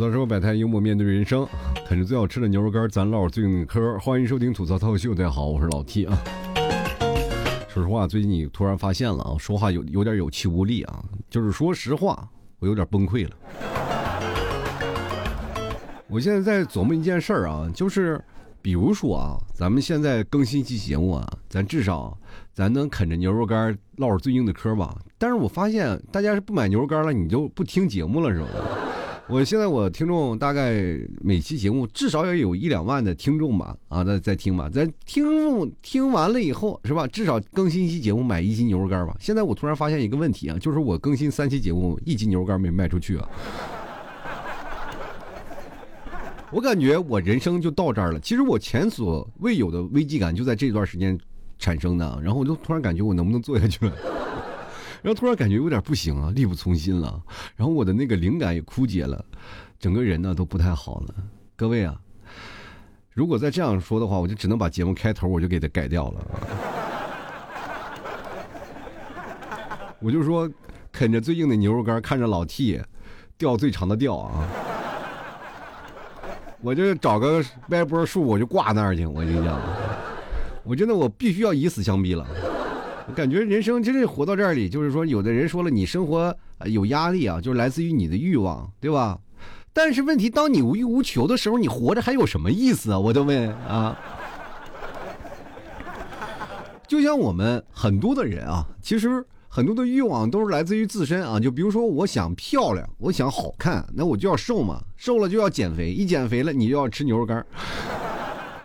吐槽社会百态，幽默面对人生，啃着最好吃的牛肉干，咱唠最硬的嗑。欢迎收听吐槽脱口秀，大家好，我是老 T 啊。说实话，最近你突然发现了啊，说话有有点有气无力啊，就是说实话，我有点崩溃了。我现在在琢磨一件事儿啊，就是比如说啊，咱们现在更新一期节目啊，咱至少咱能啃着牛肉干唠着最硬的嗑吧。但是我发现大家是不买牛肉干了，你就不听节目了，是吧？我现在我听众大概每期节目至少也有一两万的听众吧，啊，在在听吧，咱听众听完了以后是吧？至少更新一期节目买一斤牛肉干吧。现在我突然发现一个问题啊，就是我更新三期节目，一斤牛肉干没卖出去啊。我感觉我人生就到这儿了。其实我前所未有的危机感就在这段时间产生的，然后我就突然感觉我能不能做下去了。然后突然感觉有点不行啊，力不从心了。然后我的那个灵感也枯竭了，整个人呢都不太好了。各位啊，如果再这样说的话，我就只能把节目开头我就给它改掉了。我就说，啃着最硬的牛肉干，看着老 T 钓最长的钓啊！我就找个歪脖树，我就挂那儿去。我跟你讲，我真的我必须要以死相逼了。感觉人生真是活到这里，就是说，有的人说了，你生活有压力啊，就是来自于你的欲望，对吧？但是问题，当你无欲无求的时候，你活着还有什么意思啊？我就问啊。就像我们很多的人啊，其实很多的欲望都是来自于自身啊。就比如说，我想漂亮，我想好看，那我就要瘦嘛，瘦了就要减肥，一减肥了，你就要吃牛肉干。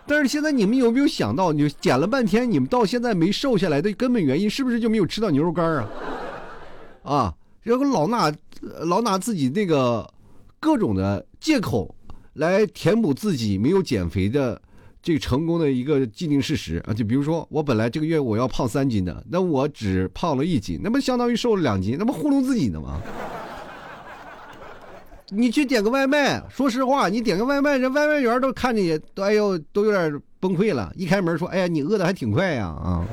但是现在你们有没有想到，你减了半天，你们到现在没瘦下来的根本原因，是不是就没有吃到牛肉干啊？啊，然后老拿老拿自己那个各种的借口来填补自己没有减肥的这个成功的一个既定事实啊。就比如说，我本来这个月我要胖三斤的，那我只胖了一斤，那不相当于瘦了两斤，那不糊弄自己呢吗？你去点个外卖，说实话，你点个外卖，人外卖员都看着也都哎呦，都有点崩溃了。一开门说：“哎呀，你饿的还挺快呀啊！”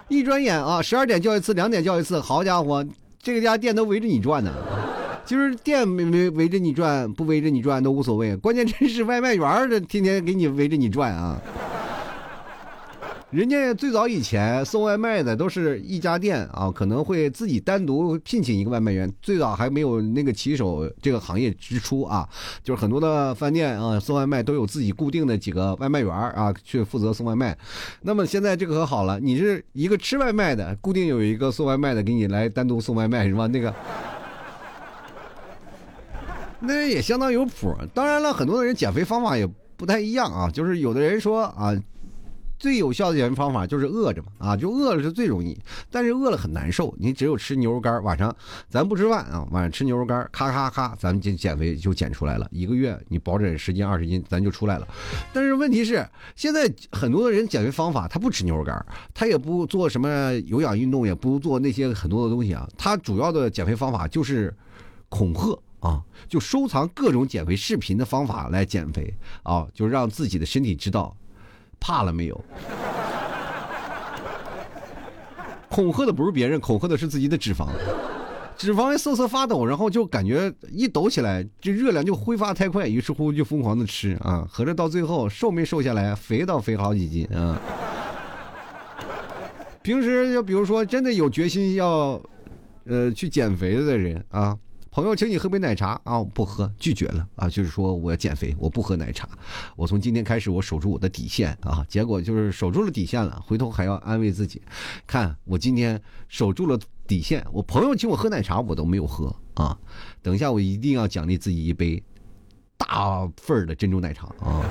一转眼啊，十二点叫一次，两点叫一次，好家伙，这个家店都围着你转呢。就是店没没围着你转，不围着你转都无所谓，关键真是外卖员这天天给你围着你转啊。人家最早以前送外卖的都是一家店啊，可能会自己单独聘请一个外卖员。最早还没有那个骑手这个行业之初啊，就是很多的饭店啊送外卖都有自己固定的几个外卖员啊去负责送外卖。那么现在这个可好了，你是一个吃外卖的，固定有一个送外卖的给你来单独送外卖是吧？那个，那也相当有谱。当然了，很多的人减肥方法也不太一样啊，就是有的人说啊。最有效的减肥方法就是饿着嘛，啊，就饿了是最容易，但是饿了很难受。你只有吃牛肉干，晚上咱不吃饭啊，晚上吃牛肉干，咔咔咔，咱们减减肥就减出来了。一个月你保准十斤二十斤，咱就出来了。但是问题是，现在很多的人减肥方法，他不吃牛肉干，他也不做什么有氧运动，也不做那些很多的东西啊。他主要的减肥方法就是恐吓啊，就收藏各种减肥视频的方法来减肥啊，就让自己的身体知道。怕了没有？恐吓的不是别人，恐吓的是自己的脂肪，脂肪瑟瑟发抖，然后就感觉一抖起来，这热量就挥发太快，于是乎就疯狂的吃啊，合着到最后瘦没瘦下来，肥倒肥好几斤啊。平时就比如说真的有决心要，呃，去减肥的人啊。朋友请你喝杯奶茶。啊，不喝，拒绝了。啊，就是说我要减肥，我不喝奶茶，我从今天开始我守住我的底线。啊，结果就是守住了底线了，回头还要安慰自己，看我今天守住了底线，我朋友请我喝奶茶我都没有喝。啊，等一下我一定要奖励自己一杯大份儿的珍珠奶茶。啊。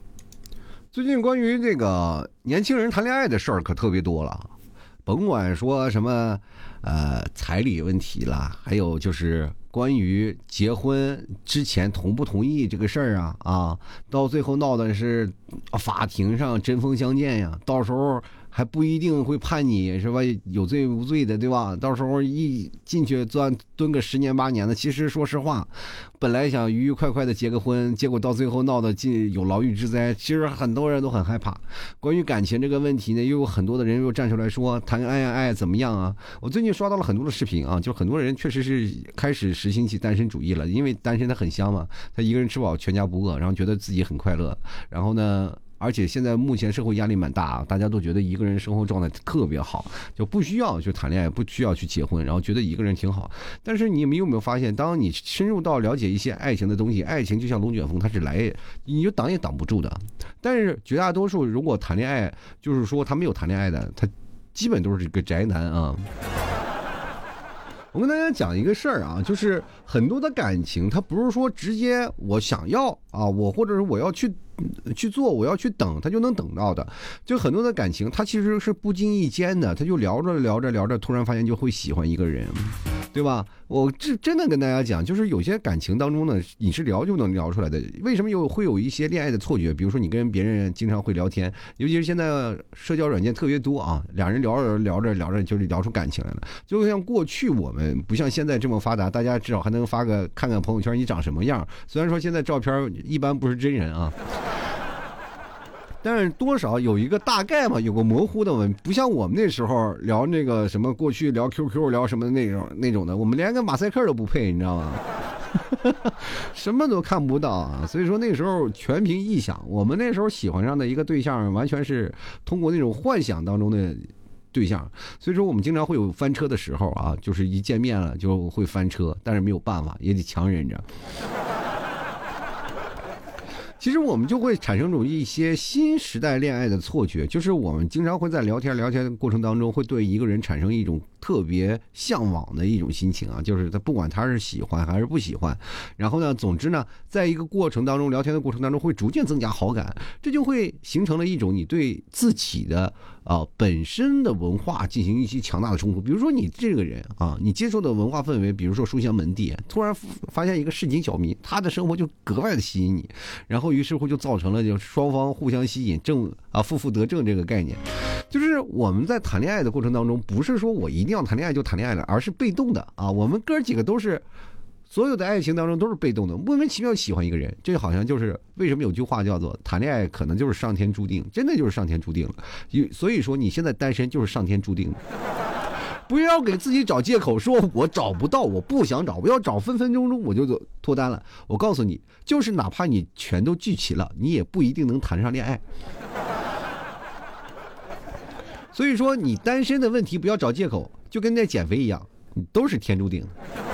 最近关于这个年轻人谈恋爱的事儿可特别多了。甭管说什么，呃，彩礼问题啦，还有就是关于结婚之前同不同意这个事儿啊，啊，到最后闹的是法庭上针锋相见呀，到时候还不一定会判你是吧？有罪无罪的，对吧？到时候一进去钻蹲个十年八年的，其实说实话，本来想愉愉快快的结个婚，结果到最后闹得进有牢狱之灾，其实很多人都很害怕。关于感情这个问题呢，又有很多的人又站出来说谈爱爱爱怎么样啊？我最近刷到了很多的视频啊，就很多人确实是开始实行起单身主义了，因为单身他很香嘛，他一个人吃饱全家不饿，然后觉得自己很快乐，然后呢？而且现在目前社会压力蛮大啊，大家都觉得一个人生活状态特别好，就不需要去谈恋爱，不需要去结婚，然后觉得一个人挺好。但是你们有没有发现，当你深入到了解一些爱情的东西，爱情就像龙卷风，它是来，你就挡也挡不住的。但是绝大多数如果谈恋爱，就是说他没有谈恋爱的，他基本都是个宅男啊。我跟大家讲一个事儿啊，就是很多的感情，它不是说直接我想要啊，我或者是我要去。去做，我要去等，他就能等到的。就很多的感情，他其实是不经意间的，他就聊着聊着聊着，突然发现就会喜欢一个人，对吧？我这真的跟大家讲，就是有些感情当中呢，你是聊就能聊出来的。为什么有会有一些恋爱的错觉？比如说你跟别人经常会聊天，尤其是现在社交软件特别多啊，俩人聊着聊着聊着就是聊出感情来了。就像过去我们不像现在这么发达，大家至少还能发个看看朋友圈你长什么样。虽然说现在照片一般不是真人啊。但是多少有一个大概嘛，有个模糊的嘛，不像我们那时候聊那个什么过去聊 QQ 聊什么那种那种的，我们连个马赛克都不配，你知道吗？什么都看不到啊！所以说那时候全凭臆想，我们那时候喜欢上的一个对象，完全是通过那种幻想当中的对象。所以说我们经常会有翻车的时候啊，就是一见面了就会翻车，但是没有办法，也得强忍着。其实我们就会产生种一些新时代恋爱的错觉，就是我们经常会在聊天聊天的过程当中，会对一个人产生一种特别向往的一种心情啊，就是他不管他是喜欢还是不喜欢，然后呢，总之呢，在一个过程当中聊天的过程当中，会逐渐增加好感，这就会形成了一种你对自己的。啊，本身的文化进行一些强大的冲突，比如说你这个人啊，你接受的文化氛围，比如说书香门第，突然发现一个市井小民，他的生活就格外的吸引你，然后于是乎就造成了就双方互相吸引，正啊负负得正这个概念，就是我们在谈恋爱的过程当中，不是说我一定要谈恋爱就谈恋爱了，而是被动的啊，我们哥几个都是。所有的爱情当中都是被动的，莫名其妙喜欢一个人，这好像就是为什么有句话叫做谈恋爱可能就是上天注定，真的就是上天注定了。所以说你现在单身就是上天注定的，不要给自己找借口，说我找不到，我不想找，我要找分分钟钟我就脱单了。我告诉你，就是哪怕你全都聚齐了，你也不一定能谈上恋爱。所以说你单身的问题不要找借口，就跟那减肥一样，都是天注定的。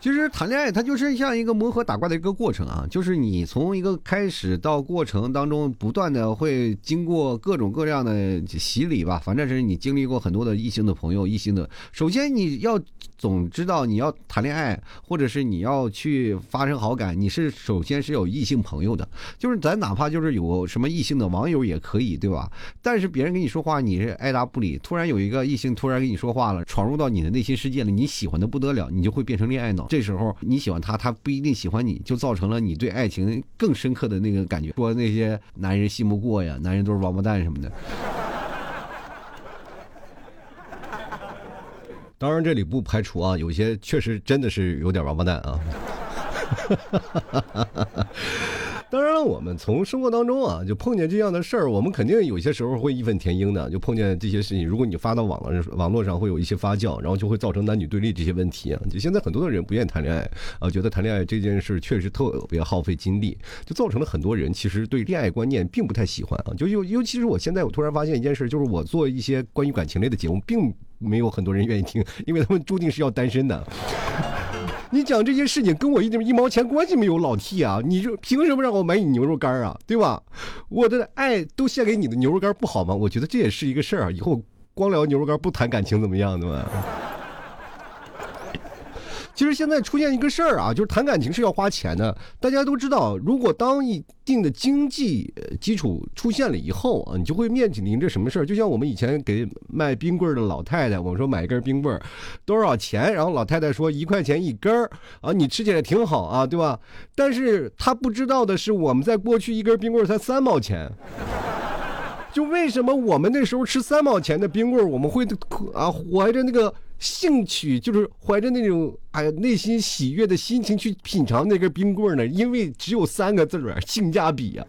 其实谈恋爱，它就是像一个磨合打怪的一个过程啊，就是你从一个开始到过程当中，不断的会经过各种各样的洗礼吧，反正是你经历过很多的异性的朋友，异性的。首先你要总知道你要谈恋爱，或者是你要去发生好感，你是首先是有异性朋友的，就是咱哪怕就是有什么异性的网友也可以，对吧？但是别人跟你说话，你是爱答不理，突然有一个异性突然跟你说话了，闯入到你的内心世界了，你喜欢的不得了，你就会变成恋爱脑。这这时候你喜欢他，他不一定喜欢你，就造成了你对爱情更深刻的那个感觉。说那些男人信不过呀，男人都是王八蛋什么的。当然这里不排除啊，有些确实真的是有点王八蛋啊。当然了，我们从生活当中啊，就碰见这样的事儿，我们肯定有些时候会义愤填膺的。就碰见这些事情，如果你发到网络上网络上，会有一些发酵，然后就会造成男女对立这些问题啊。就现在很多的人不愿意谈恋爱啊，觉得谈恋爱这件事确实特别耗费精力，就造成了很多人其实对恋爱观念并不太喜欢啊。就尤尤其是我现在，我突然发现一件事，就是我做一些关于感情类的节目，并没有很多人愿意听，因为他们注定是要单身的。你讲这些事情跟我一点一毛钱关系没有，老 T 啊！你就凭什么让我买你牛肉干啊？对吧？我的爱都献给你的牛肉干不好吗？我觉得这也是一个事儿啊！以后光聊牛肉干不谈感情怎么样的嘛？其实现在出现一个事儿啊，就是谈感情是要花钱的。大家都知道，如果当一定的经济基础出现了以后啊，你就会面临着什么事儿？就像我们以前给卖冰棍的老太太，我们说买一根冰棍儿多少钱？然后老太太说一块钱一根儿啊，你吃起来挺好啊，对吧？但是她不知道的是，我们在过去一根冰棍儿才三毛钱。就为什么我们那时候吃三毛钱的冰棍儿，我们会啊怀着那个兴趣，就是怀着那种哎呀内心喜悦的心情去品尝那根冰棍呢？因为只有三个字儿，性价比呀。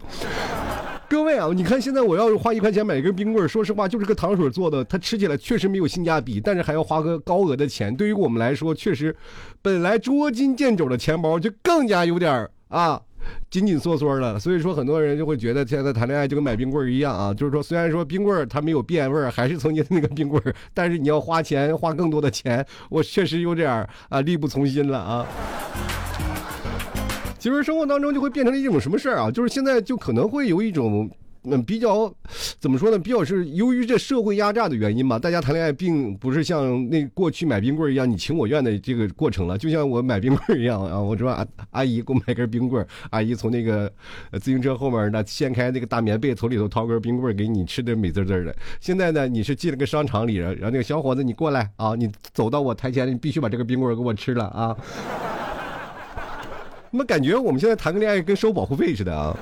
各位啊，你看现在我要是花一块钱买一根冰棍，说实话就是个糖水做的，它吃起来确实没有性价比，但是还要花个高额的钱。对于我们来说，确实，本来捉襟见肘的钱包就更加有点儿啊紧紧缩缩的。所以说，很多人就会觉得现在谈恋爱就跟买冰棍一样啊，就是说虽然说冰棍它没有变味儿，还是曾经的那个冰棍儿，但是你要花钱花更多的钱，我确实有点啊力不从心了啊。其实生活当中就会变成一种什么事儿啊？就是现在就可能会有一种，嗯，比较怎么说呢？比较是由于这社会压榨的原因嘛，大家谈恋爱并不是像那过去买冰棍一样你情我愿的这个过程了。就像我买冰棍一样啊，我说阿阿姨给我买根冰棍，阿姨从那个自行车后面呢掀开那个大棉被，从里头掏根冰棍给你吃的美滋滋的。现在呢，你是进了个商场里，然后那个小伙子你过来啊，你走到我台前，你必须把这个冰棍给我吃了啊。那么感觉我们现在谈个恋爱跟收保护费似的啊！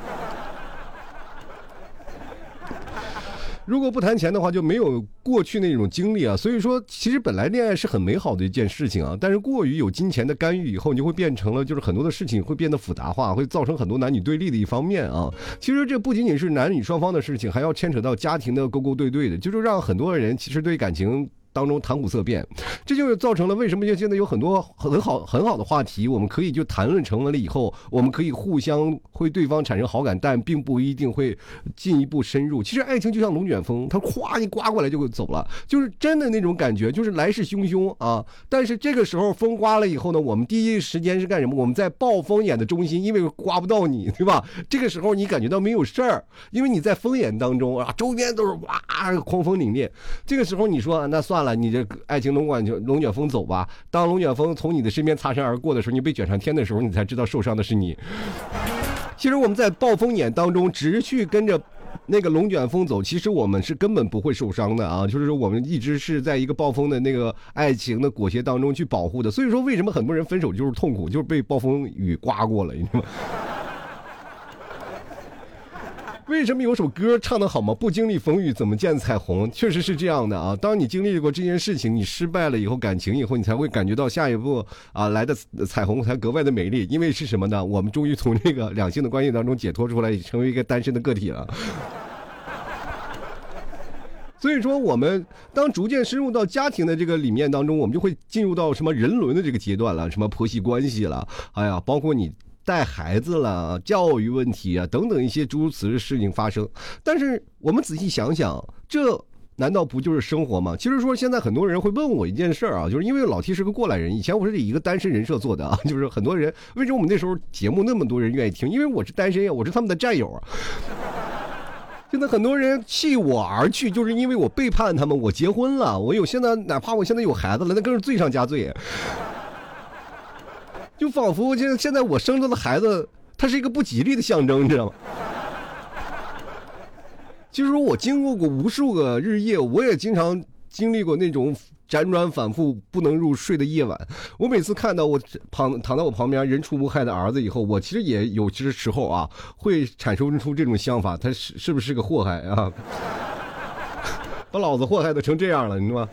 如果不谈钱的话，就没有过去那种经历啊。所以说，其实本来恋爱是很美好的一件事情啊，但是过于有金钱的干预以后，你就会变成了就是很多的事情会变得复杂化，会造成很多男女对立的一方面啊。其实这不仅仅是男女双方的事情，还要牵扯到家庭的勾勾对对的，就是让很多人其实对感情。当中谈虎色变，这就造成了为什么就现在有很多很好很好的话题，我们可以就谈论成为了以后，我们可以互相会对方产生好感，但并不一定会进一步深入。其实爱情就像龙卷风，它咵一刮过来就走了，就是真的那种感觉，就是来势汹汹啊！但是这个时候风刮了以后呢，我们第一时间是干什么？我们在暴风眼的中心，因为刮不到你，对吧？这个时候你感觉到没有事儿，因为你在风眼当中啊，周边都是哇狂风凛冽。这个时候你说那算了。你这爱情龙卷就龙卷风走吧。当龙卷风从你的身边擦身而过的时候，你被卷上天的时候，你才知道受伤的是你。其实我们在暴风眼当中直去跟着那个龙卷风走，其实我们是根本不会受伤的啊。就是说我们一直是在一个暴风的那个爱情的裹挟当中去保护的。所以说为什么很多人分手就是痛苦，就是被暴风雨刮过了，你知道吗？为什么有首歌唱得好吗？不经历风雨怎么见彩虹？确实是这样的啊！当你经历过这件事情，你失败了以后，感情以后，你才会感觉到下一步啊来的彩虹才格外的美丽。因为是什么呢？我们终于从这个两性的关系当中解脱出来，成为一个单身的个体了。所以说，我们当逐渐深入到家庭的这个里面当中，我们就会进入到什么人伦的这个阶段了，什么婆媳关系了，哎呀，包括你。带孩子了，教育问题啊，等等一些诸如此类事情发生。但是我们仔细想想，这难道不就是生活吗？其实说现在很多人会问我一件事儿啊，就是因为老 T 是个过来人，以前我是以一个单身人设做的啊，就是很多人为什么我们那时候节目那么多人愿意听？因为我是单身呀，我是他们的战友啊。现在很多人弃我而去，就是因为我背叛他们，我结婚了，我有现在哪怕我现在有孩子了，那更是罪上加罪。就仿佛现现在我生出的孩子，他是一个不吉利的象征，你知道吗？就是说我经过过无数个日夜，我也经常经历过那种辗转反复不能入睡的夜晚。我每次看到我躺躺在我旁边人畜无害的儿子以后，我其实也有些时候啊，会产生出这种想法：他是是不是个祸害啊？把老子祸害的成这样了，你知道吗？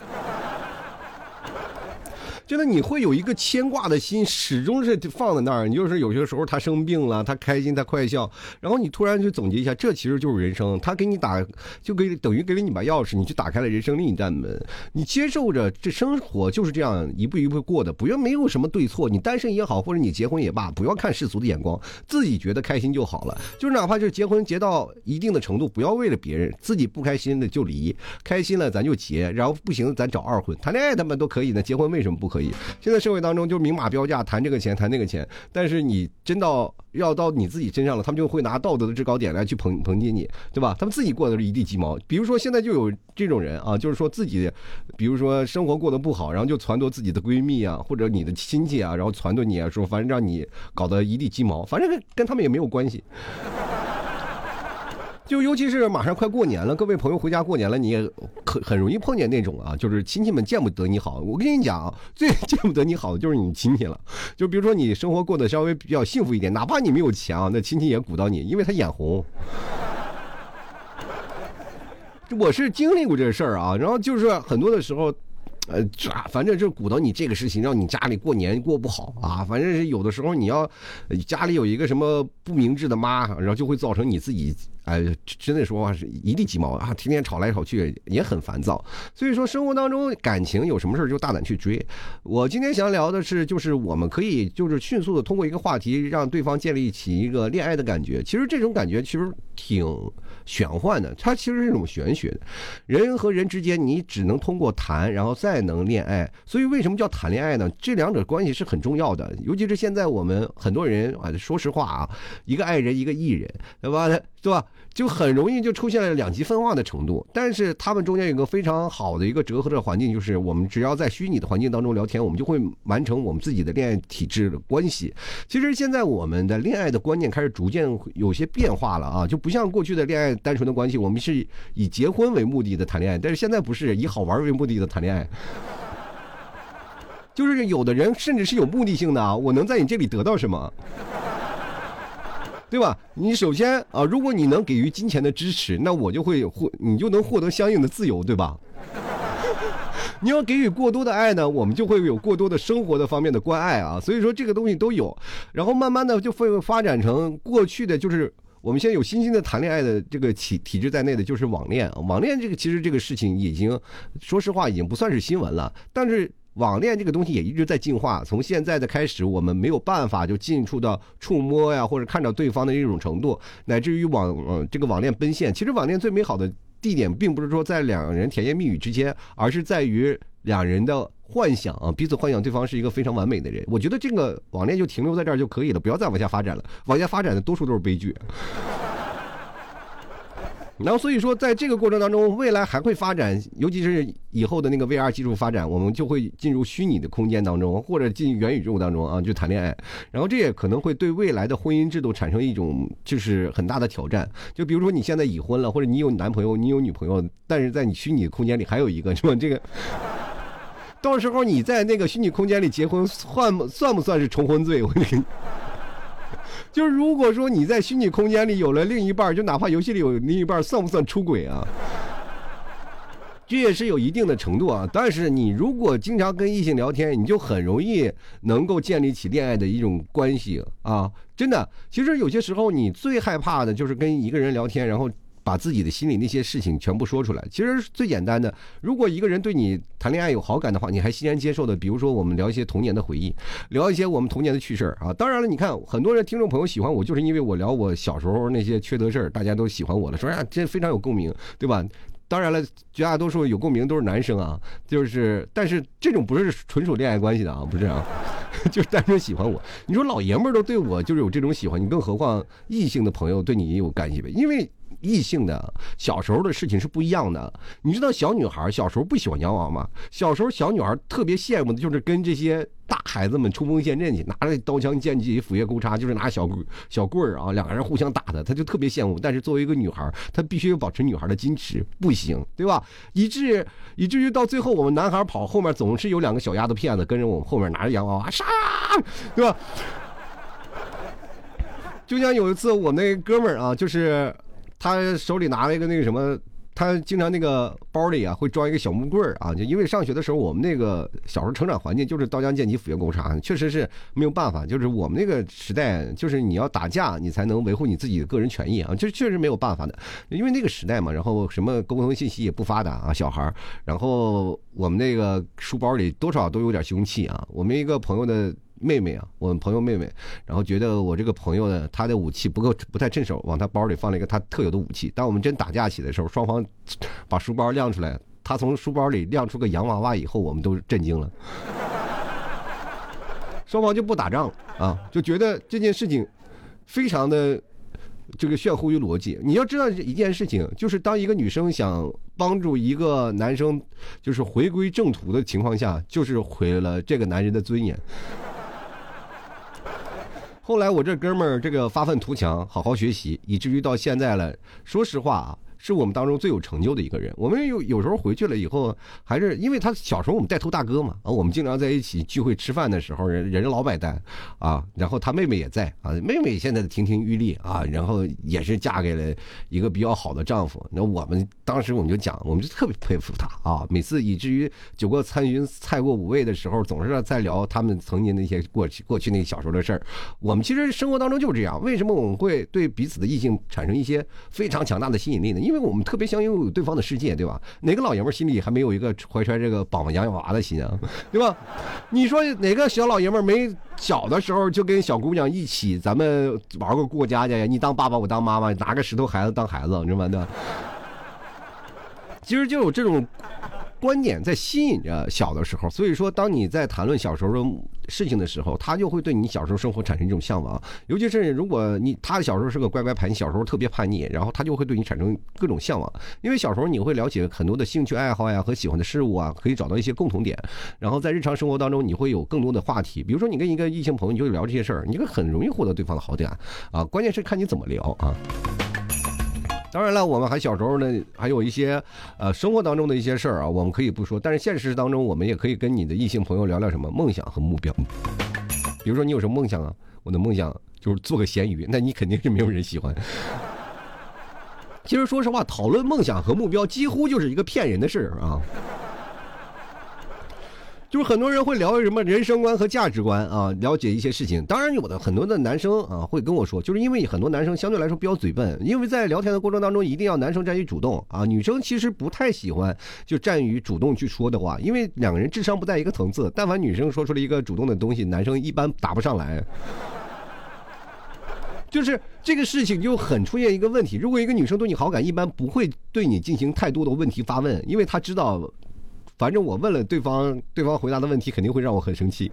真的，你会有一个牵挂的心，始终是放在那儿。你就是有些时候他生病了，他开心，他快笑，然后你突然就总结一下，这其实就是人生。他给你打，就给等于给了你把钥匙，你去打开了人生另一扇门。你接受着这生活就是这样一步一步过的，不要没有什么对错。你单身也好，或者你结婚也罢，不要看世俗的眼光，自己觉得开心就好了。就是哪怕就是结婚结到一定的程度，不要为了别人，自己不开心的就离，开心了咱就结，然后不行咱找二婚。谈恋爱他们都可以呢，结婚为什么不可？可以，现在社会当中就明码标价谈这个钱谈那个钱，但是你真到要到你自己身上了，他们就会拿道德的制高点来去抨抨击你，对吧？他们自己过的是一地鸡毛。比如说现在就有这种人啊，就是说自己，比如说生活过得不好，然后就撺掇自己的闺蜜啊或者你的亲戚啊，然后撺掇你啊，说反正让你搞得一地鸡毛，反正跟跟他们也没有关系。就尤其是马上快过年了，各位朋友回家过年了，你也很很容易碰见那种啊，就是亲戚们见不得你好。我跟你讲，最 见不得你好的就是你亲戚了。就比如说你生活过得稍微比较幸福一点，哪怕你没有钱啊，那亲戚也鼓捣你，因为他眼红。我是经历过这事儿啊，然后就是很多的时候。呃，这反正就鼓捣你这个事情，让你家里过年过不好啊。反正是有的时候你要家里有一个什么不明智的妈，然后就会造成你自己。哎，真的说话是一地鸡毛啊！天天吵来吵去也很烦躁。所以说，生活当中感情有什么事就大胆去追。我今天想聊的是，就是我们可以就是迅速的通过一个话题，让对方建立起一个恋爱的感觉。其实这种感觉其实挺玄幻的，它其实是一种玄学的。人和人之间，你只能通过谈，然后再能恋爱。所以为什么叫谈恋爱呢？这两者关系是很重要的。尤其是现在我们很多人啊，说实话啊，一个爱人，一个艺人，对吧？对吧？就很容易就出现了两极分化的程度。但是他们中间有个非常好的一个折合的环境，就是我们只要在虚拟的环境当中聊天，我们就会完成我们自己的恋爱体制的关系。其实现在我们的恋爱的观念开始逐渐有些变化了啊，就不像过去的恋爱单纯的关系，我们是以结婚为目的的谈恋爱，但是现在不是以好玩为目的的谈恋爱。就是有的人甚至是有目的性的啊，我能在你这里得到什么？对吧？你首先啊，如果你能给予金钱的支持，那我就会获，你就能获得相应的自由，对吧？你要给予过多的爱呢，我们就会有过多的生活的方面的关爱啊。所以说这个东西都有，然后慢慢的就会发展成过去的就是我们现在有新兴的谈恋爱的这个体体制在内的就是网恋，网恋这个其实这个事情已经说实话已经不算是新闻了，但是。网恋这个东西也一直在进化，从现在的开始，我们没有办法就近处的触摸呀，或者看到对方的这种程度，乃至于网呃这个网恋奔现。其实网恋最美好的地点，并不是说在两人甜言蜜语之间，而是在于两人的幻想啊，彼此幻想对方是一个非常完美的人。我觉得这个网恋就停留在这儿就可以了，不要再往下发展了，往下发展的多数都是悲剧。然后所以说，在这个过程当中，未来还会发展，尤其是以后的那个 VR 技术发展，我们就会进入虚拟的空间当中，或者进元宇宙当中啊，就谈恋爱。然后这也可能会对未来的婚姻制度产生一种就是很大的挑战。就比如说你现在已婚了，或者你有男朋友，你有女朋友，但是在你虚拟的空间里还有一个，是吧？这个 到时候你在那个虚拟空间里结婚，算不算不算是重婚罪？我跟你。就是如果说你在虚拟空间里有了另一半，就哪怕游戏里有另一半，算不算出轨啊？这也是有一定的程度啊。但是你如果经常跟异性聊天，你就很容易能够建立起恋爱的一种关系啊！真的，其实有些时候你最害怕的就是跟一个人聊天，然后。把自己的心里那些事情全部说出来，其实最简单的。如果一个人对你谈恋爱有好感的话，你还欣然接受的。比如说，我们聊一些童年的回忆，聊一些我们童年的趣事啊。当然了，你看很多人听众朋友喜欢我，就是因为我聊我小时候那些缺德事儿，大家都喜欢我了，说呀，这非常有共鸣，对吧？当然了，绝大多数有共鸣都是男生啊，就是，但是这种不是纯属恋爱关系的啊，不是啊，就是单纯喜欢我。你说老爷们儿都对我就是有这种喜欢，你更何况异性的朋友对你也有感情呗？因为。异性的小时候的事情是不一样的，你知道小女孩小时候不喜欢洋娃娃吗？小时候小女孩特别羡慕的就是跟这些大孩子们冲锋陷阵去，拿着刀枪剑戟斧钺钩叉，就是拿小棍小棍儿啊，两个人互相打的，她就特别羡慕。但是作为一个女孩，她必须要保持女孩的矜持，不行，对吧？以至以至于到最后，我们男孩跑后面总是有两个小丫头片子跟着我们后面拿着洋娃娃杀，对吧？就像有一次我那哥们儿啊，就是。他手里拿了一个那个什么，他经常那个包里啊会装一个小木棍儿啊，就因为上学的时候我们那个小时候成长环境就是刀枪剑戟斧钺钩叉，确实是没有办法，就是我们那个时代就是你要打架你才能维护你自己的个人权益啊，这确实没有办法的，因为那个时代嘛，然后什么沟通信息也不发达啊，小孩儿，然后我们那个书包里多少都有点凶器啊，我们一个朋友的。妹妹啊，我们朋友妹妹，然后觉得我这个朋友呢，他的武器不够，不太趁手，往他包里放了一个他特有的武器。当我们真打架起的时候，双方把书包亮出来，他从书包里亮出个洋娃娃以后，我们都震惊了。双方就不打仗了啊，就觉得这件事情非常的这个炫乎于逻辑。你要知道一件事情，就是当一个女生想帮助一个男生就是回归正途的情况下，就是毁了这个男人的尊严。后来我这哥们儿这个发愤图强，好好学习，以至于到现在了。说实话啊，是我们当中最有成就的一个人。我们有有时候回去了以后，还是因为他小时候我们带头大哥嘛，啊，我们经常在一起聚会吃饭的时候，人人老买单啊，然后他妹妹也在啊，妹妹现在亭亭玉立啊，然后也是嫁给了一个比较好的丈夫。那我们当时我们就讲，我们就特别佩服他啊，每次以至于酒过参云菜过五味的时候，总是在聊他们曾经那些过去过去那小时候的事儿。我们其实生活当中就是这样，为什么我们会对彼此的异性产生一些非常强大的吸引力呢？因为因为我们特别想拥有对方的世界，对吧？哪个老爷们心里还没有一个怀揣这个绑绑洋洋娃的心啊，对吧？你说哪个小老爷们没小的时候就跟小姑娘一起，咱们玩过过家家呀？你当爸爸，我当妈妈，拿个石头孩子当孩子，你知道吗？对吧？其实就有这种。观点在吸引着小的时候，所以说，当你在谈论小时候的事情的时候，他就会对你小时候生活产生一种向往。尤其是如果你他小时候是个乖乖牌，你小时候特别叛逆，然后他就会对你产生各种向往。因为小时候你会了解很多的兴趣爱好呀和喜欢的事物啊，可以找到一些共同点。然后在日常生活当中，你会有更多的话题。比如说你跟一个异性朋友，你就聊这些事儿，你会很容易获得对方的好感啊。关键是看你怎么聊啊。当然了，我们还小时候呢，还有一些，呃，生活当中的一些事儿啊，我们可以不说。但是现实当中，我们也可以跟你的异性朋友聊聊什么梦想和目标。比如说，你有什么梦想啊？我的梦想就是做个咸鱼，那你肯定是没有人喜欢。其实说实话，讨论梦想和目标几乎就是一个骗人的事儿啊。就是很多人会聊什么人生观和价值观啊，了解一些事情。当然有的很多的男生啊会跟我说，就是因为很多男生相对来说比较嘴笨，因为在聊天的过程当中一定要男生占于主动啊，女生其实不太喜欢就占于主动去说的话，因为两个人智商不在一个层次。但凡女生说出了一个主动的东西，男生一般答不上来。就是这个事情就很出现一个问题，如果一个女生对你好感，一般不会对你进行太多的问题发问，因为她知道。反正我问了对方，对方回答的问题肯定会让我很生气，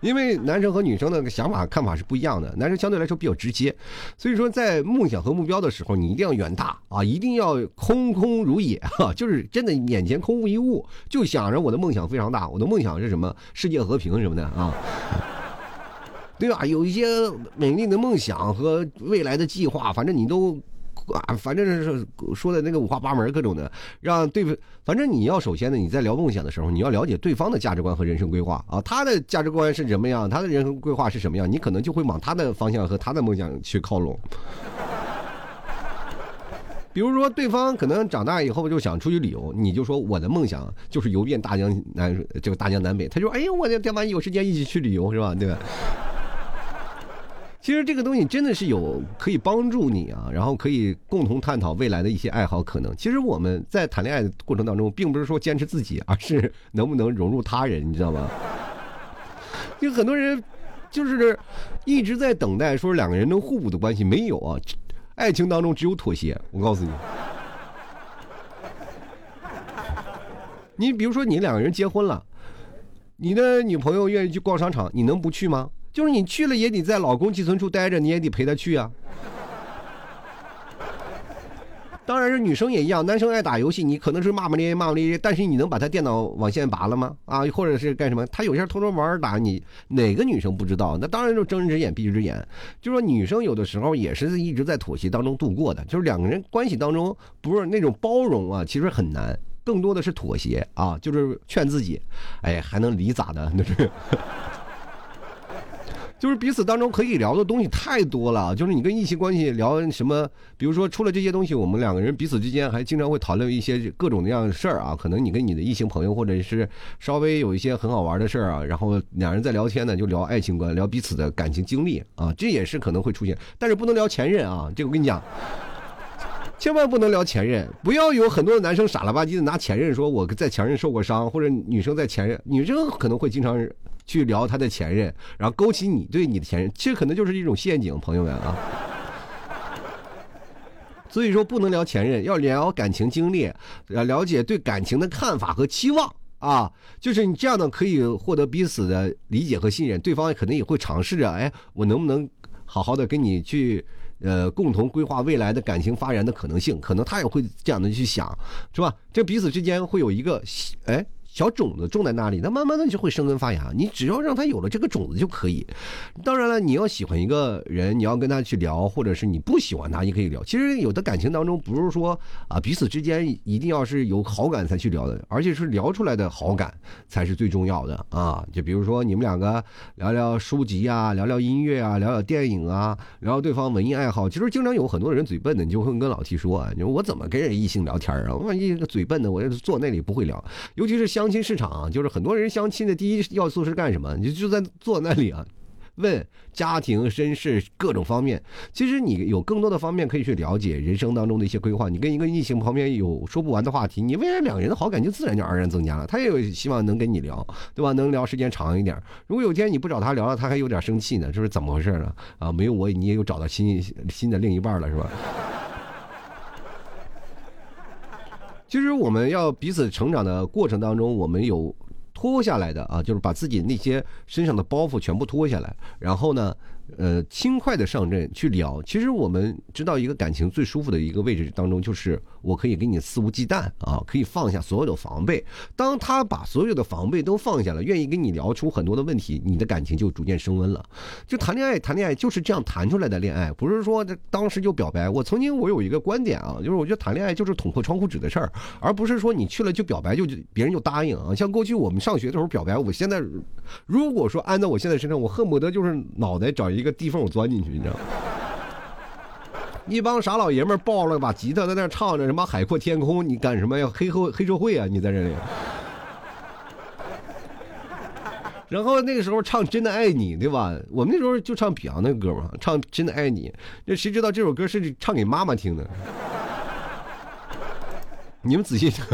因为男生和女生的想法看法是不一样的。男生相对来说比较直接，所以说在梦想和目标的时候，你一定要远大啊，一定要空空如也哈，就是真的眼前空无一物，就想着我的梦想非常大，我的梦想是什么？世界和平什么的啊，对吧？有一些美丽的梦想和未来的计划，反正你都。啊，反正是说的那个五花八门，各种的，让对方。反正你要首先呢，你在聊梦想的时候，你要了解对方的价值观和人生规划啊，他的价值观是什么样，他的人生规划是什么样，你可能就会往他的方向和他的梦想去靠拢。比如说，对方可能长大以后就想出去旅游，你就说我的梦想就是游遍大江南这个大江南北，他就说哎呦，我的天妈，有时间一起去旅游是吧？对吧？其实这个东西真的是有可以帮助你啊，然后可以共同探讨未来的一些爱好可能。其实我们在谈恋爱的过程当中，并不是说坚持自己，而是能不能融入他人，你知道吗？就很多人就是一直在等待说两个人能互补的关系，没有啊，爱情当中只有妥协。我告诉你，你比如说你两个人结婚了，你的女朋友愿意去逛商场，你能不去吗？就是你去了也得在老公寄存处待着，你也得陪他去啊。当然是女生也一样，男生爱打游戏，你可能是骂骂咧咧骂骂咧咧，但是你能把他电脑网线拔了吗？啊，或者是干什么？他有些偷偷玩打你，哪个女生不知道？那当然就睁一只眼闭一只眼。就说女生有的时候也是一直在妥协当中度过的，就是两个人关系当中不是那种包容啊，其实很难，更多的是妥协啊，就是劝自己，哎，还能离咋的？那是。就是彼此当中可以聊的东西太多了，就是你跟异性关系聊什么，比如说除了这些东西，我们两个人彼此之间还经常会讨论一些各种各样的事儿啊。可能你跟你的异性朋友，或者是稍微有一些很好玩的事儿啊，然后两人在聊天呢，就聊爱情观，聊彼此的感情经历啊，这也是可能会出现，但是不能聊前任啊。这个我跟你讲，千万不能聊前任，不要有很多的男生傻了吧唧的拿前任说我在前任受过伤，或者女生在前任，女生可能会经常。去聊他的前任，然后勾起你对你的前任，其实可能就是一种陷阱，朋友们啊。所以说不能聊前任，要聊感情经历，要了解对感情的看法和期望啊。就是你这样的可以获得彼此的理解和信任，对方可能也会尝试着，哎，我能不能好好的跟你去呃共同规划未来的感情发展的可能性？可能他也会这样的去想，是吧？这彼此之间会有一个哎。小种子种在那里，它慢慢的就会生根发芽。你只要让它有了这个种子就可以。当然了，你要喜欢一个人，你要跟他去聊，或者是你不喜欢他，也可以聊。其实有的感情当中，不是说啊彼此之间一定要是有好感才去聊的，而且是聊出来的好感才是最重要的啊。就比如说你们两个聊聊书籍啊，聊聊音乐啊，聊聊电影啊，聊聊对方文艺爱好。其实经常有很多人嘴笨的，你就会跟老 T 说啊，你说我怎么跟人异性聊天啊？万一个嘴笨的，我坐那里不会聊。尤其是相相亲市场，就是很多人相亲的第一要素是干什么？你就在坐那里啊。问家庭身世各种方面，其实你有更多的方面可以去了解人生当中的一些规划。你跟一个异性旁边有说不完的话题，你未来两个人的好感就自然就而然增加了。他也有希望能跟你聊，对吧？能聊时间长一点。如果有天你不找他聊了，他还有点生气呢，这是怎么回事呢？啊，没有我，你也有找到新新的另一半了，是吧？其实我们要彼此成长的过程当中，我们有。脱下来的啊，就是把自己那些身上的包袱全部脱下来，然后呢。呃，轻快的上阵去聊。其实我们知道，一个感情最舒服的一个位置当中，就是我可以给你肆无忌惮啊，可以放下所有的防备。当他把所有的防备都放下了，愿意跟你聊出很多的问题，你的感情就逐渐升温了。就谈恋爱，谈恋爱就是这样谈出来的恋爱，不是说这当时就表白。我曾经我有一个观点啊，就是我觉得谈恋爱就是捅破窗户纸的事儿，而不是说你去了就表白就别人就答应啊。像过去我们上学的时候表白，我现在如果说按在我现在身上，我恨不得就是脑袋找一。一个地缝我钻进去，你知道吗？一帮傻老爷们抱了把吉他在那唱着什么海阔天空，你干什么呀？黑黑黑社会啊！你在这里。然后那个时候唱真的爱你，对吧？我们那时候就唱 Beyond 那个歌嘛，唱真的爱你。那谁知道这首歌是唱给妈妈听的？你们仔细听，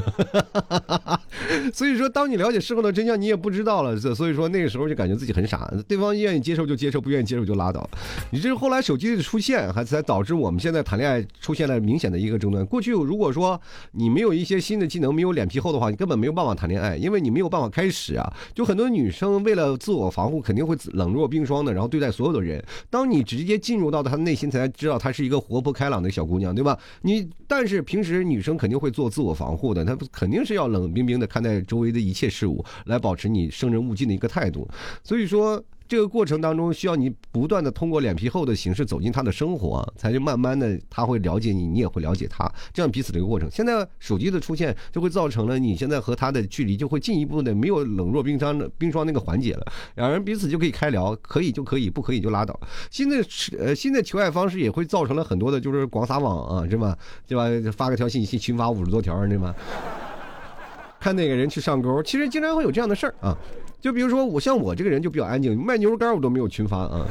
所以说，当你了解事后的真相，你也不知道了。所以说，那个时候就感觉自己很傻。对方愿意接受就接受，不愿意接受就拉倒。你这是后来手机的出现，还才导致我们现在谈恋爱出现了明显的一个争端。过去如果说你没有一些新的技能，没有脸皮厚的话，你根本没有办法谈恋爱，因为你没有办法开始啊。就很多女生为了自我防护，肯定会冷若冰霜的，然后对待所有的人。当你直接进入到她的内心，才知道她是一个活泼开朗的小姑娘，对吧？你但是平时女生肯定会做。自我防护的，他肯定是要冷冰冰的看待周围的一切事物，来保持你生人勿近的一个态度。所以说。这个过程当中，需要你不断的通过脸皮厚的形式走进他的生活，才就慢慢的他会了解你，你也会了解他，这样彼此的一个过程。现在手机的出现，就会造成了你现在和他的距离就会进一步的没有冷若冰霜的冰霜那个环节了，两人彼此就可以开聊，可以就可以，不可以就拉倒。新的呃新的求爱方式也会造成了很多的就是广撒网啊，是吧？对吧？发个条信息群发五十多条，对吗？看哪个人去上钩，其实经常会有这样的事儿啊。就比如说我像我这个人就比较安静，卖牛肉干我都没有群发啊。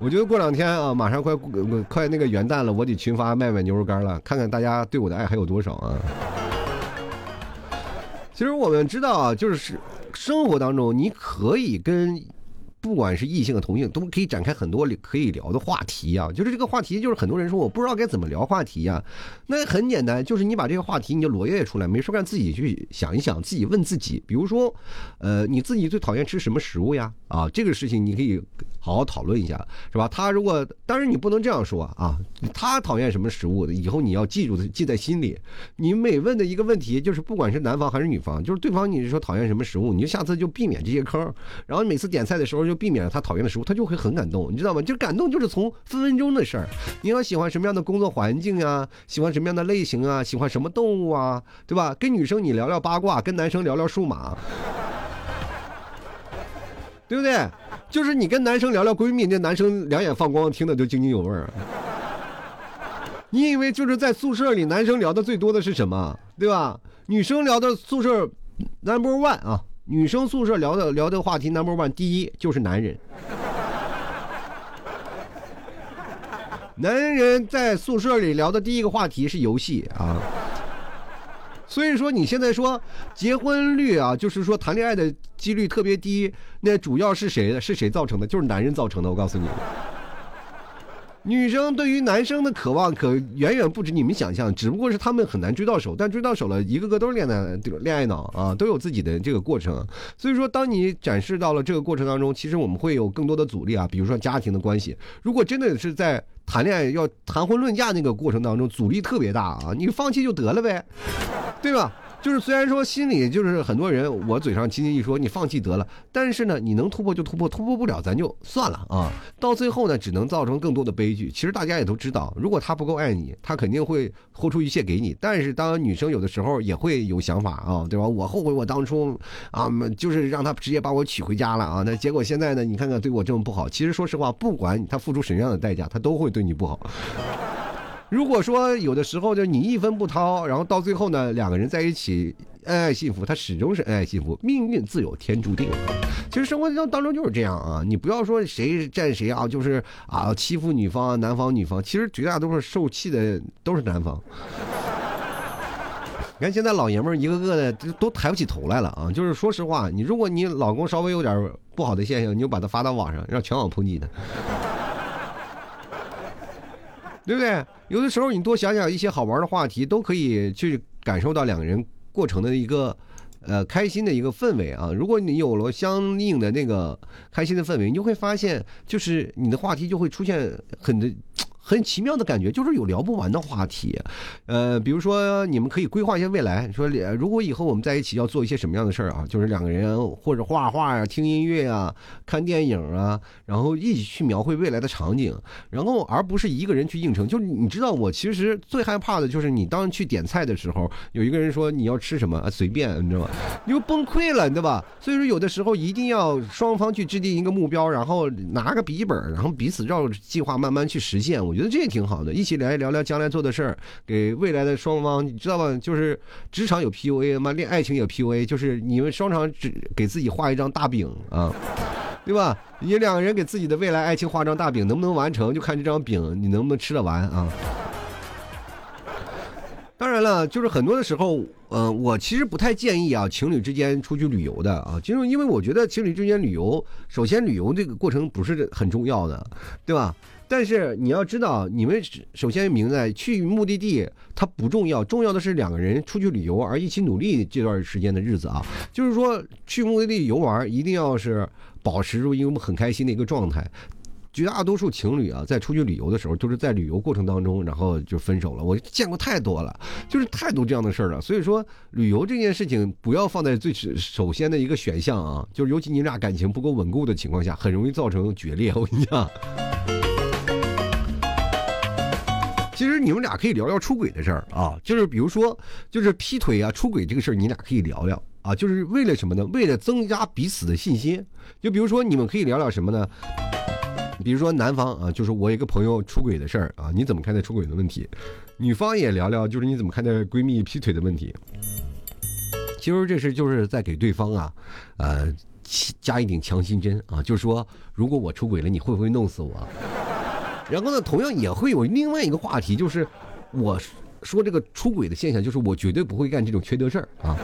我觉得过两天啊，马上快快那个元旦了，我得群发卖卖牛肉干了，看看大家对我的爱还有多少啊。其实我们知道啊，就是生活当中你可以跟。不管是异性和同性，都可以展开很多可以聊的话题啊。就是这个话题，就是很多人说我不知道该怎么聊话题呀。那很简单，就是你把这个话题你就罗列出来，没事干自己去想一想，自己问自己。比如说，呃，你自己最讨厌吃什么食物呀？啊，这个事情你可以好好讨论一下，是吧？他如果，当然你不能这样说啊。他讨厌什么食物的，以后你要记住，记在心里。你每问的一个问题，就是不管是男方还是女方，就是对方你是说讨厌什么食物，你就下次就避免这些坑。然后每次点菜的时候。就避免了他讨厌的食物，他就会很感动，你知道吗？就感动就是从分分钟的事儿。你要喜欢什么样的工作环境啊？喜欢什么样的类型啊？喜欢什么动物啊？对吧？跟女生你聊聊八卦，跟男生聊聊数码，对不对？就是你跟男生聊聊闺蜜，那男生两眼放光，听的就津津有味儿。你以为就是在宿舍里，男生聊的最多的是什么？对吧？女生聊的宿舍 number one 啊。女生宿舍聊的聊的话题 number one，第一就是男人。男人在宿舍里聊的第一个话题是游戏啊。所以说你现在说结婚率啊，就是说谈恋爱的几率特别低，那主要是谁的？是谁造成的？就是男人造成的。我告诉你。女生对于男生的渴望可远远不止你们想象，只不过是他们很难追到手，但追到手了，一个个都是恋爱恋爱脑啊，都有自己的这个过程。所以说，当你展示到了这个过程当中，其实我们会有更多的阻力啊，比如说家庭的关系。如果真的是在谈恋爱要谈婚论嫁那个过程当中，阻力特别大啊，你放弃就得了呗，对吧？就是虽然说心里就是很多人，我嘴上轻轻一说你放弃得了，但是呢，你能突破就突破，突破不了咱就算了啊。到最后呢，只能造成更多的悲剧。其实大家也都知道，如果他不够爱你，他肯定会豁出一切给你。但是当女生有的时候也会有想法啊，对吧？我后悔我当初啊，就是让他直接把我娶回家了啊。那结果现在呢，你看看对我这么不好。其实说实话，不管他付出什么样的代价，他都会对你不好。如果说有的时候就你一分不掏，然后到最后呢，两个人在一起恩爱幸福，他始终是恩爱幸福，命运自有天注定。其实生活当当中就是这样啊，你不要说谁占谁啊，就是啊欺负女方、男方、女方，其实绝大多数受气的都是男方。你看现在老爷们儿一个个的都抬不起头来了啊！就是说实话，你如果你老公稍微有点不好的现象，你就把他发到网上，让全网抨击他。对不对？有的时候你多想想一些好玩的话题，都可以去感受到两个人过程的一个，呃，开心的一个氛围啊。如果你有了相应的那个开心的氛围，你就会发现，就是你的话题就会出现很的。很奇妙的感觉，就是有聊不完的话题，呃，比如说你们可以规划一下未来，说如果以后我们在一起要做一些什么样的事儿啊，就是两个人或者画画呀、听音乐啊、看电影啊，然后一起去描绘未来的场景，然后而不是一个人去应承。就是你知道，我其实最害怕的就是你当去点菜的时候，有一个人说你要吃什么啊，随便，你知道吗？你就崩溃了，对吧？所以说有的时候一定要双方去制定一个目标，然后拿个笔记本，然后彼此照计划慢慢去实现。我。觉得这也挺好的，一起来聊聊将来做的事儿，给未来的双方，你知道吧？就是职场有 PUA 嘛，恋爱情有 PUA，就是你们双场只给自己画一张大饼啊，对吧？你两个人给自己的未来爱情画张大饼，能不能完成，就看这张饼你能不能吃得完啊？当然了，就是很多的时候，嗯，我其实不太建议啊，情侣之间出去旅游的啊，就是因为我觉得情侣之间旅游，首先旅游这个过程不是很重要的，对吧？但是你要知道，你们首先明白，去目的地它不重要，重要的是两个人出去旅游而一起努力这段时间的日子啊。就是说，去目的地游玩一定要是保持住一个很开心的一个状态。绝大多数情侣啊，在出去旅游的时候，都是在旅游过程当中，然后就分手了。我见过太多了，就是太多这样的事儿了。所以说，旅游这件事情不要放在最首先的一个选项啊。就是尤其你俩感情不够稳固的情况下，很容易造成决裂。我跟你讲。其实你们俩可以聊聊出轨的事儿啊，就是比如说，就是劈腿啊、出轨这个事儿，你俩可以聊聊啊，就是为了什么呢？为了增加彼此的信心。就比如说，你们可以聊聊什么呢？比如说男方啊，就是我一个朋友出轨的事儿啊，你怎么看待出轨的问题？女方也聊聊，就是你怎么看待闺蜜劈腿的问题？其实这是就是在给对方啊，呃，加一顶强心针啊，就是说，如果我出轨了，你会不会弄死我？然后呢，同样也会有另外一个话题，就是我说这个出轨的现象，就是我绝对不会干这种缺德事儿啊。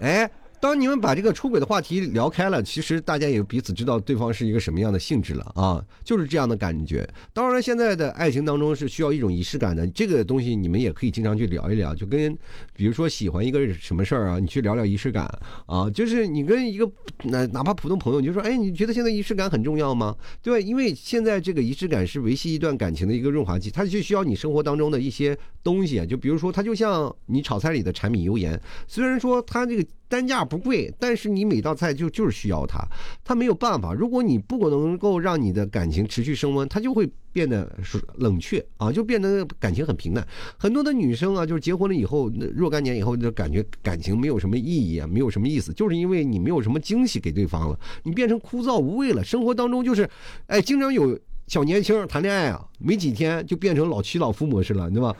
哎。当你们把这个出轨的话题聊开了，其实大家也彼此知道对方是一个什么样的性质了啊，就是这样的感觉。当然，现在的爱情当中是需要一种仪式感的，这个东西你们也可以经常去聊一聊，就跟比如说喜欢一个什么事儿啊，你去聊聊仪式感啊，就是你跟一个哪哪怕普通朋友，你就说，哎，你觉得现在仪式感很重要吗？对？因为现在这个仪式感是维系一段感情的一个润滑剂，它就需要你生活当中的一些东西啊，就比如说它就像你炒菜里的柴米油盐，虽然说它这个。单价不贵，但是你每道菜就就是需要它，它没有办法。如果你不能够让你的感情持续升温，它就会变得冷却啊，就变得感情很平淡。很多的女生啊，就是结婚了以后，若干年以后就感觉感情没有什么意义啊，没有什么意思，就是因为你没有什么惊喜给对方了，你变成枯燥无味了。生活当中就是，哎，经常有小年轻谈恋爱啊，没几天就变成老妻老夫模式了，对吧？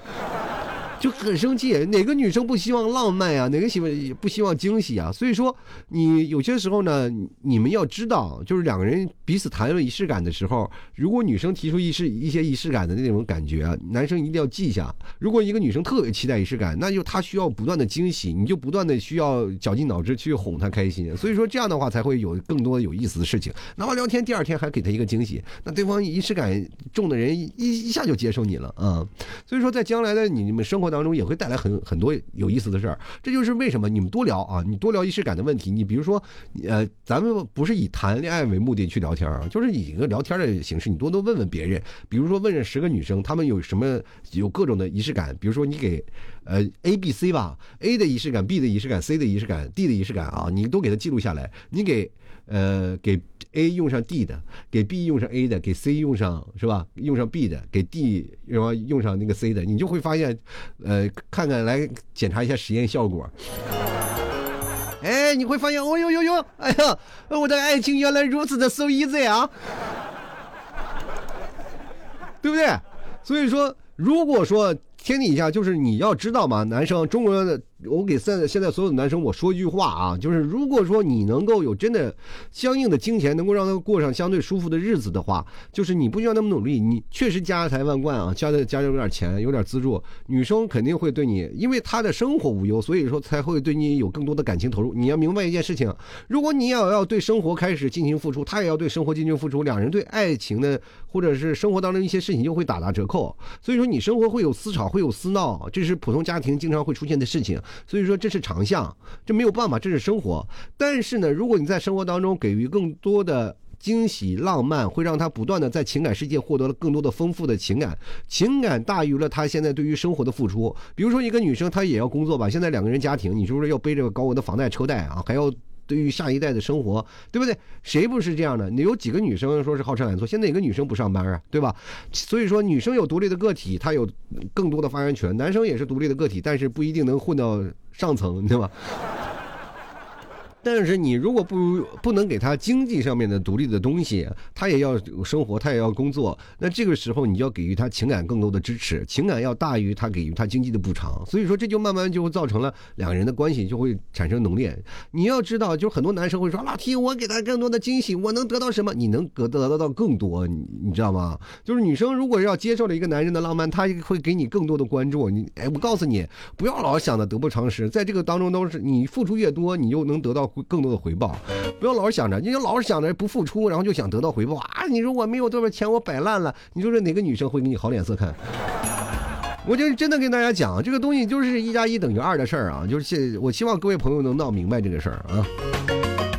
就很生气，哪个女生不希望浪漫啊？哪个喜欢不希望惊喜啊？所以说，你有些时候呢，你们要知道，就是两个人彼此谈论仪式感的时候，如果女生提出仪式一些仪式感的那种感觉，男生一定要记下。如果一个女生特别期待仪式感，那就她需要不断的惊喜，你就不断的需要绞尽脑汁去哄她开心。所以说这样的话才会有更多有意思的事情。哪怕聊天第二天还给她一个惊喜，那对方仪式感重的人一一下就接受你了啊。所以说在将来的你们生活。当中也会带来很很多有意思的事儿。这就是为什么你们多聊啊，你多聊仪式感的问题。你比如说，呃，咱们不是以谈恋爱为目的去聊天啊，就是以一个聊天的形式，你多多问问别人。比如说问这十个女生，她们有什么有各种的仪式感。比如说你给呃 A、B、C 吧，A 的仪式感，B 的仪式感，C 的仪式感，D 的仪式感啊，你都给它记录下来。你给呃给 A 用上 D 的，给 B 用上 A 的，给 C 用上是吧？用上 B 的，给 D 然后用上那个 C 的，你就会发现，呃，看看来检查一下实验效果。哎，你会发现，哦呦呦呦，哎呀，我的爱情原来如此的 so easy 啊，对不对？所以说，如果说天底下就是你要知道嘛，男生，中国的。我给现在现在所有的男生我说一句话啊，就是如果说你能够有真的相应的金钱，能够让他过上相对舒服的日子的话，就是你不需要那么努力，你确实家财万贯啊，家的家里有点钱，有点资助，女生肯定会对你，因为她的生活无忧，所以说才会对你有更多的感情投入。你要明白一件事情，如果你也要对生活开始进行付出，他也要对生活进行付出，两人对爱情的或者是生活当中一些事情就会打打折扣。所以说你生活会有私吵，会有私闹，这是普通家庭经常会出现的事情。所以说这是长项，这没有办法，这是生活。但是呢，如果你在生活当中给予更多的惊喜、浪漫，会让他不断的在情感世界获得了更多的丰富的情感，情感大于了他现在对于生活的付出。比如说一个女生，她也要工作吧，现在两个人家庭，你是不是要背着高额的房贷车贷啊，还要？对于下一代的生活，对不对？谁不是这样的？你有几个女生说是好吃懒做？现在哪个女生不上班啊？对吧？所以说，女生有独立的个体，她有更多的发言权；男生也是独立的个体，但是不一定能混到上层，对吧？但是你如果不不能给他经济上面的独立的东西，他也要生活，他也要工作。那这个时候你就要给予他情感更多的支持，情感要大于他给予他经济的补偿。所以说这就慢慢就会造成了两个人的关系就会产生浓烈。你要知道，就很多男生会说：“老 T，我给他更多的惊喜，我能得到什么？你能得得得到更多，你你知道吗？就是女生如果要接受了一个男人的浪漫，他会给你更多的关注。你哎，我告诉你，不要老想着得不偿失，在这个当中都是你付出越多，你又能得到。更多的回报，不要老是想着，你就老是想着不付出，然后就想得到回报啊！你说我没有多少钱，我摆烂了，你说这哪个女生会给你好脸色看？我就真的跟大家讲，这个东西就是一加一等于二的事儿啊！就是现我希望各位朋友能闹明白这个事儿啊。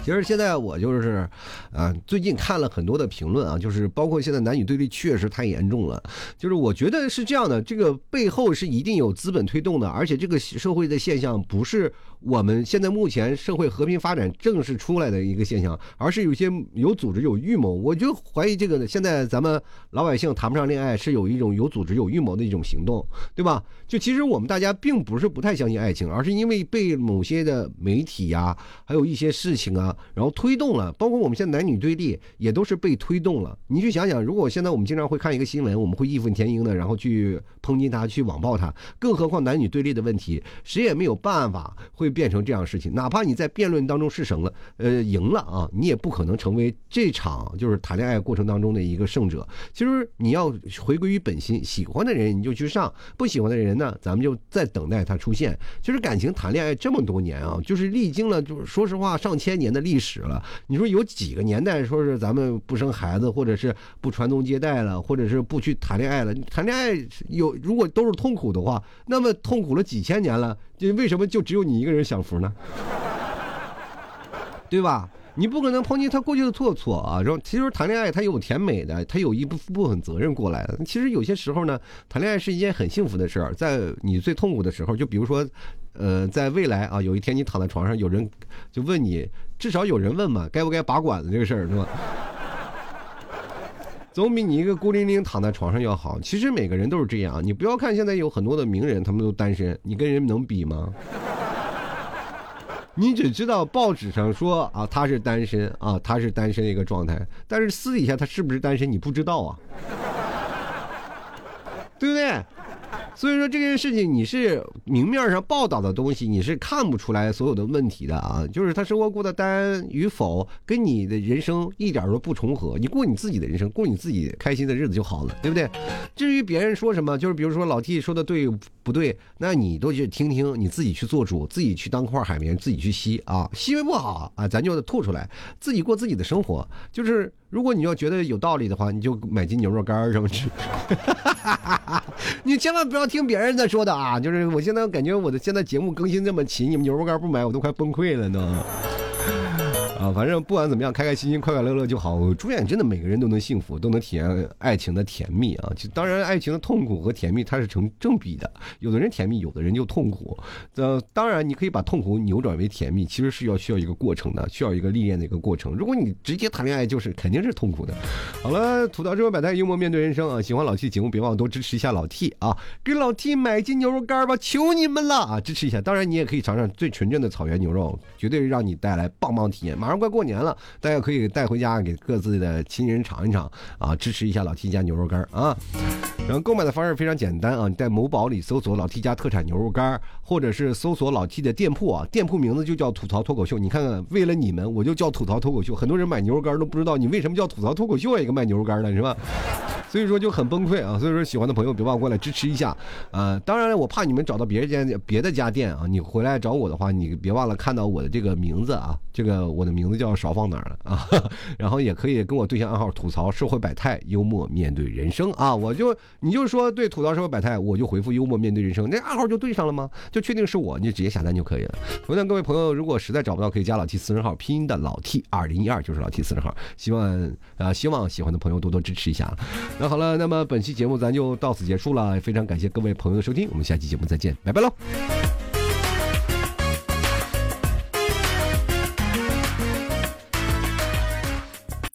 其实现在我就是，啊，最近看了很多的评论啊，就是包括现在男女对立确实太严重了。就是我觉得是这样的，这个背后是一定有资本推动的，而且这个社会的现象不是我们现在目前社会和平发展正式出来的一个现象，而是有些有组织有预谋。我就怀疑这个呢现在咱们老百姓谈不上恋爱，是有一种有组织有预谋的一种行动，对吧？就其实我们大家并不是不太相信爱情，而是因为被某些的媒体呀，还有一些事情啊。然后推动了，包括我们现在男女对立也都是被推动了。你去想想，如果现在我们经常会看一个新闻，我们会义愤填膺的，然后去抨击他，去网暴他。更何况男女对立的问题，谁也没有办法会会变成这样事情。哪怕你在辩论当中是胜了，呃，赢了啊，你也不可能成为这场就是谈恋爱过程当中的一个胜者。其实你要回归于本心，喜欢的人你就去上，不喜欢的人呢，咱们就在等待他出现。其实感情谈恋爱这么多年啊，就是历经了，就是说实话，上千年的。历史了，你说有几个年代说是咱们不生孩子，或者是不传宗接代了，或者是不去谈恋爱了？谈恋爱有如果都是痛苦的话，那么痛苦了几千年了，就为什么就只有你一个人享福呢？对吧？你不可能抨击他过去的错错啊！说其实谈恋爱他有甜美的，他有一部部分责任过来的。其实有些时候呢，谈恋爱是一件很幸福的事儿。在你最痛苦的时候，就比如说，呃，在未来啊，有一天你躺在床上，有人就问你，至少有人问嘛，该不该拔管子这个事儿是吧？总比你一个孤零零躺在床上要好。其实每个人都是这样，你不要看现在有很多的名人，他们都单身，你跟人能比吗？你只知道报纸上说啊他是单身啊他是单身一个状态，但是私底下他是不是单身你不知道啊，对不对？所以说这件事情你是明面上报道的东西，你是看不出来所有的问题的啊。就是他生活过得单与否，跟你的人生一点都不重合。你过你自己的人生，过你自己开心的日子就好了，对不对？至于别人说什么，就是比如说老 T 说的对不对，那你都去听听，你自己去做主，自己去当块海绵，自己去吸啊，吸不好啊，咱就吐出来，自己过自己的生活，就是。如果你要觉得有道理的话，你就买斤牛肉干儿什么吃。你千万不要。听别人在说的啊，就是我现在感觉我的现在节目更新这么勤，你们牛肉干不买我都快崩溃了呢。啊，反正不管怎么样，开开心心、快快乐乐就好。祝愿真的每个人都能幸福，都能体验爱情的甜蜜啊！就当然，爱情的痛苦和甜蜜它是成正比的，有的人甜蜜，有的人就痛苦。呃，当然你可以把痛苦扭转为甜蜜，其实是要需要一个过程的，需要一个历练的一个过程。如果你直接谈恋爱，就是肯定是痛苦的。好了，吐槽之外百态，幽默面对人生啊！喜欢老 T 节目，别忘了多支持一下老 T 啊！给老 T 买斤牛肉干吧，求你们了啊！支持一下。当然，你也可以尝尝最纯正的草原牛肉，绝对让你带来棒棒体验。马马上快过年了。大家可以带回家给各自的亲人尝一尝啊，支持一下老七家牛肉干啊。然后购买的方式非常简单啊，你在某宝里搜索老 T 家特产牛肉干，或者是搜索老 T 的店铺啊，店铺名字就叫吐槽脱口秀。你看看，为了你们，我就叫吐槽脱口秀。很多人买牛肉干都不知道你为什么叫吐槽脱口秀一个卖牛肉干的是吧？所以说就很崩溃啊。所以说喜欢的朋友别忘过来支持一下啊。当然了，我怕你们找到别人家别的家店啊，你回来找我的话，你别忘了看到我的这个名字啊，这个我的名字叫少放哪儿了啊。然后也可以跟我对象暗号吐槽社会百态，幽默面对人生啊。我就你就说对吐槽社会百态，我就回复幽默面对人生，那暗号就对上了吗？就确定是我，你就直接下单就可以了。同样，各位朋友，如果实在找不到，可以加老 T 私人号，拼音的老 T 二零一二就是老 T 私人号。希望啊，希望喜欢的朋友多多支持一下。那好了，那么本期节目咱就到此结束了，非常感谢各位朋友的收听，我们下期节目再见，拜拜喽。